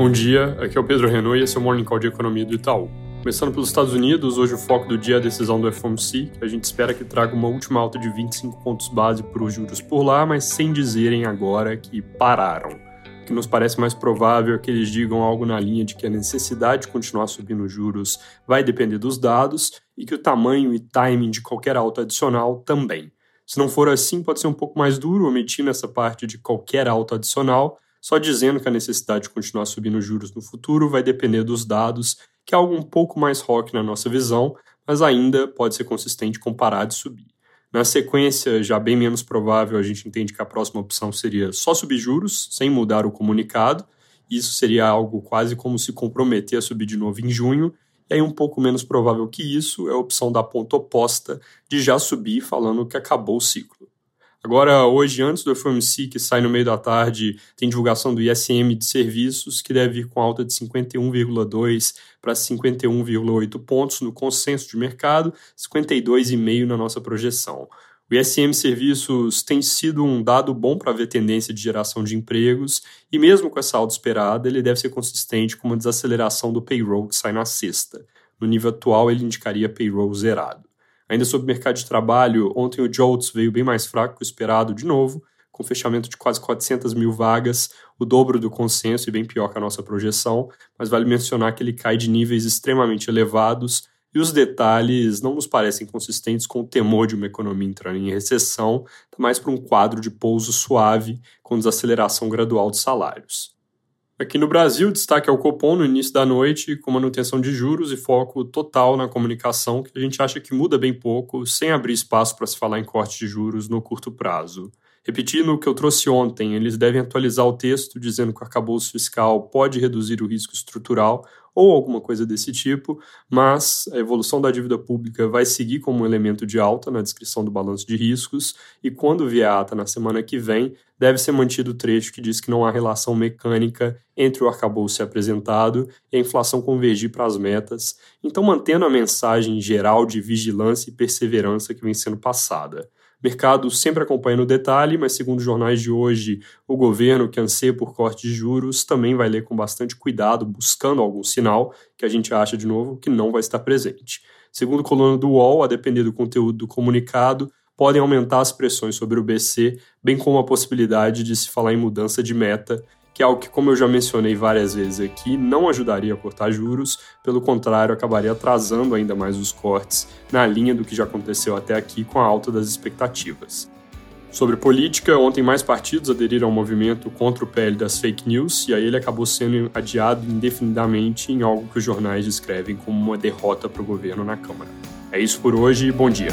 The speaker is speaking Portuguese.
Bom dia, aqui é o Pedro Renault e esse é o Morning Call de Economia do Itaú. Começando pelos Estados Unidos, hoje o foco do dia é a decisão do FOMC, que a gente espera que traga uma última alta de 25 pontos base para os juros por lá, mas sem dizerem agora que pararam. O que nos parece mais provável é que eles digam algo na linha de que a necessidade de continuar subindo os juros vai depender dos dados e que o tamanho e timing de qualquer alta adicional também. Se não for assim, pode ser um pouco mais duro omitir nessa parte de qualquer alta adicional, só dizendo que a necessidade de continuar subindo juros no futuro vai depender dos dados, que é algo um pouco mais rock na nossa visão, mas ainda pode ser consistente com parar de subir. Na sequência, já bem menos provável, a gente entende que a próxima opção seria só subir juros, sem mudar o comunicado. Isso seria algo quase como se comprometer a subir de novo em junho. E aí, um pouco menos provável que isso é a opção da ponta oposta de já subir falando que acabou o ciclo. Agora, hoje, antes do FOMC, que sai no meio da tarde, tem divulgação do ISM de serviços, que deve ir com alta de 51,2 para 51,8 pontos no consenso de mercado, 52,5 na nossa projeção. O ISM Serviços tem sido um dado bom para ver tendência de geração de empregos, e mesmo com essa alta esperada, ele deve ser consistente com uma desaceleração do payroll que sai na sexta. No nível atual, ele indicaria payroll zerado. Ainda sobre o mercado de trabalho, ontem o JOLTS veio bem mais fraco que o esperado de novo, com fechamento de quase 400 mil vagas, o dobro do consenso e bem pior que a nossa projeção, mas vale mencionar que ele cai de níveis extremamente elevados e os detalhes não nos parecem consistentes com o temor de uma economia entrando em recessão, tá mais para um quadro de pouso suave com desaceleração gradual de salários. Aqui no Brasil, destaque é o Copom no início da noite, com manutenção de juros e foco total na comunicação, que a gente acha que muda bem pouco, sem abrir espaço para se falar em corte de juros no curto prazo. Repetindo o que eu trouxe ontem, eles devem atualizar o texto dizendo que o arcabouço fiscal pode reduzir o risco estrutural ou alguma coisa desse tipo, mas a evolução da dívida pública vai seguir como um elemento de alta na descrição do balanço de riscos e quando vier a ata na semana que vem, deve ser mantido o trecho que diz que não há relação mecânica entre o arcabouço apresentado e a inflação convergir para as metas, então mantendo a mensagem geral de vigilância e perseverança que vem sendo passada mercado sempre acompanha no detalhe, mas segundo jornais de hoje, o governo que anseia por corte de juros também vai ler com bastante cuidado, buscando algum sinal que a gente acha de novo que não vai estar presente. Segundo a coluna do UOL, a depender do conteúdo do comunicado, podem aumentar as pressões sobre o BC, bem como a possibilidade de se falar em mudança de meta que é algo que, como eu já mencionei várias vezes aqui, não ajudaria a cortar juros, pelo contrário, acabaria atrasando ainda mais os cortes na linha do que já aconteceu até aqui com a alta das expectativas. Sobre política, ontem mais partidos aderiram ao movimento contra o PL das fake news e aí ele acabou sendo adiado indefinidamente em algo que os jornais descrevem como uma derrota para o governo na Câmara. É isso por hoje bom dia.